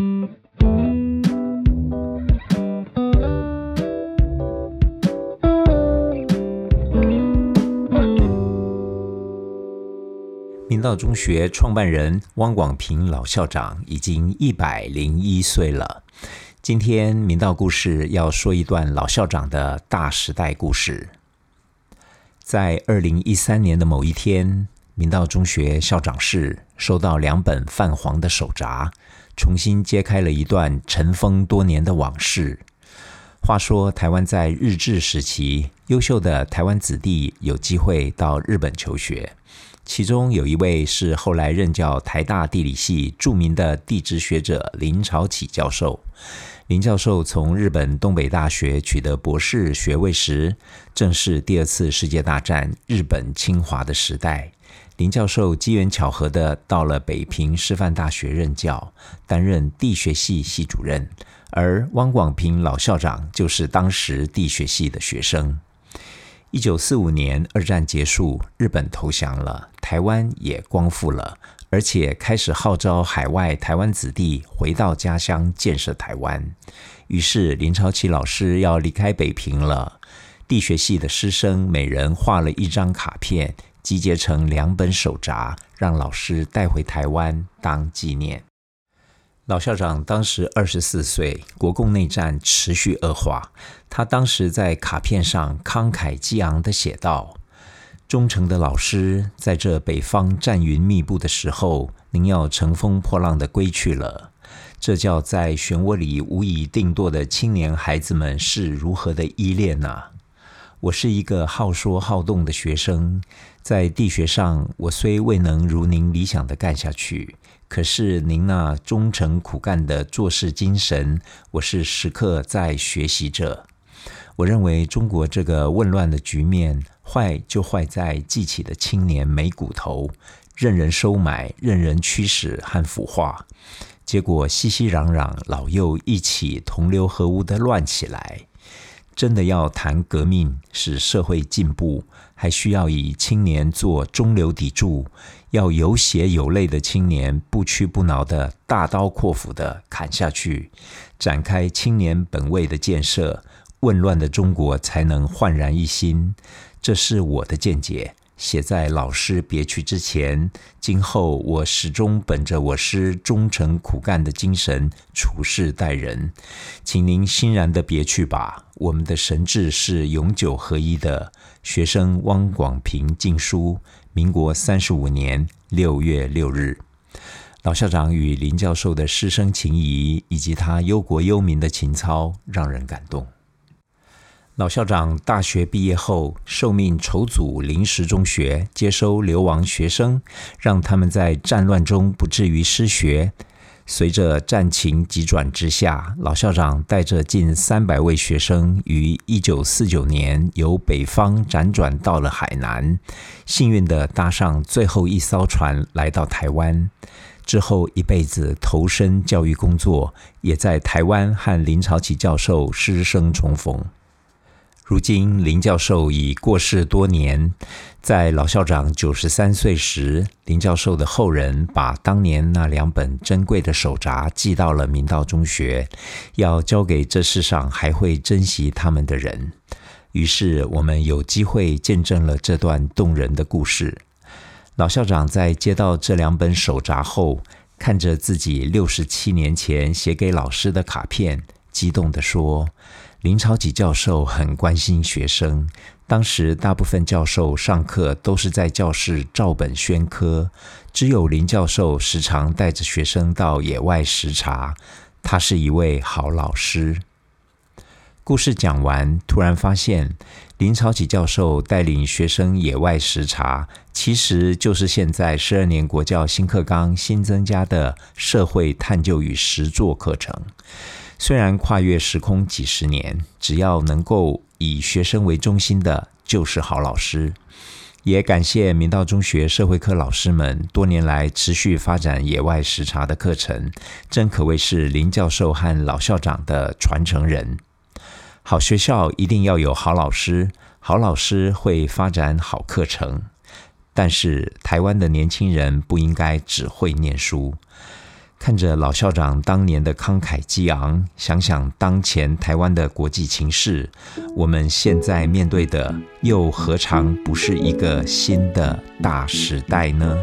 明道中学创办人汪广平老校长已经一百零一岁了。今天明道故事要说一段老校长的大时代故事。在二零一三年的某一天，明道中学校长室收到两本泛黄的手札，重新揭开了一段尘封多年的往事。话说，台湾在日治时期，优秀的台湾子弟有机会到日本求学。其中有一位是后来任教台大地理系著名的地质学者林朝启教授。林教授从日本东北大学取得博士学位时，正是第二次世界大战日本侵华的时代。林教授机缘巧合的到了北平师范大学任教，担任地学系系主任，而汪广平老校长就是当时地学系的学生。一九四五年，二战结束，日本投降了，台湾也光复了，而且开始号召海外台湾子弟回到家乡建设台湾。于是林超奇老师要离开北平了，地学系的师生每人画了一张卡片，集结成两本手札，让老师带回台湾当纪念。老校长当时二十四岁，国共内战持续恶化。他当时在卡片上慷慨激昂地写道：“忠诚的老师，在这北方战云密布的时候，您要乘风破浪地归去了。这叫在漩涡里无以定舵的青年孩子们是如何的依恋呐！我是一个好说好动的学生，在地学上，我虽未能如您理想的干下去。”可是您那忠诚苦干的做事精神，我是时刻在学习着。我认为中国这个混乱的局面，坏就坏在记起的青年没骨头，任人收买，任人驱使和腐化，结果熙熙攘攘老幼一起同流合污的乱起来。真的要谈革命，使社会进步，还需要以青年做中流砥柱，要有血有泪的青年不屈不挠的大刀阔斧的砍下去，展开青年本位的建设，混乱的中国才能焕然一新。这是我的见解。写在老师别去之前，今后我始终本着我师忠诚苦干的精神处事待人，请您欣然的别去吧。我们的神志是永久合一的。学生汪广平敬书，民国三十五年六月六日。老校长与林教授的师生情谊，以及他忧国忧民的情操，让人感动。老校长大学毕业后，受命筹组临时中学，接收流亡学生，让他们在战乱中不至于失学。随着战情急转直下，老校长带着近三百位学生，于一九四九年由北方辗转到了海南，幸运地搭上最后一艘船来到台湾。之后一辈子投身教育工作，也在台湾和林朝启教授师生重逢。如今林教授已过世多年，在老校长九十三岁时，林教授的后人把当年那两本珍贵的手札寄到了明道中学，要交给这世上还会珍惜他们的人。于是我们有机会见证了这段动人的故事。老校长在接到这两本手札后，看着自己六十七年前写给老师的卡片，激动地说。林超吉教授很关心学生。当时大部分教授上课都是在教室照本宣科，只有林教授时常带着学生到野外实察。他是一位好老师。故事讲完，突然发现林朝启教授带领学生野外实查，其实就是现在十二年国教新课纲新增加的社会探究与实作课程。虽然跨越时空几十年，只要能够以学生为中心的，就是好老师。也感谢明道中学社会科老师们多年来持续发展野外实查的课程，真可谓是林教授和老校长的传承人。好学校一定要有好老师，好老师会发展好课程。但是台湾的年轻人不应该只会念书。看着老校长当年的慷慨激昂，想想当前台湾的国际情势，我们现在面对的又何尝不是一个新的大时代呢？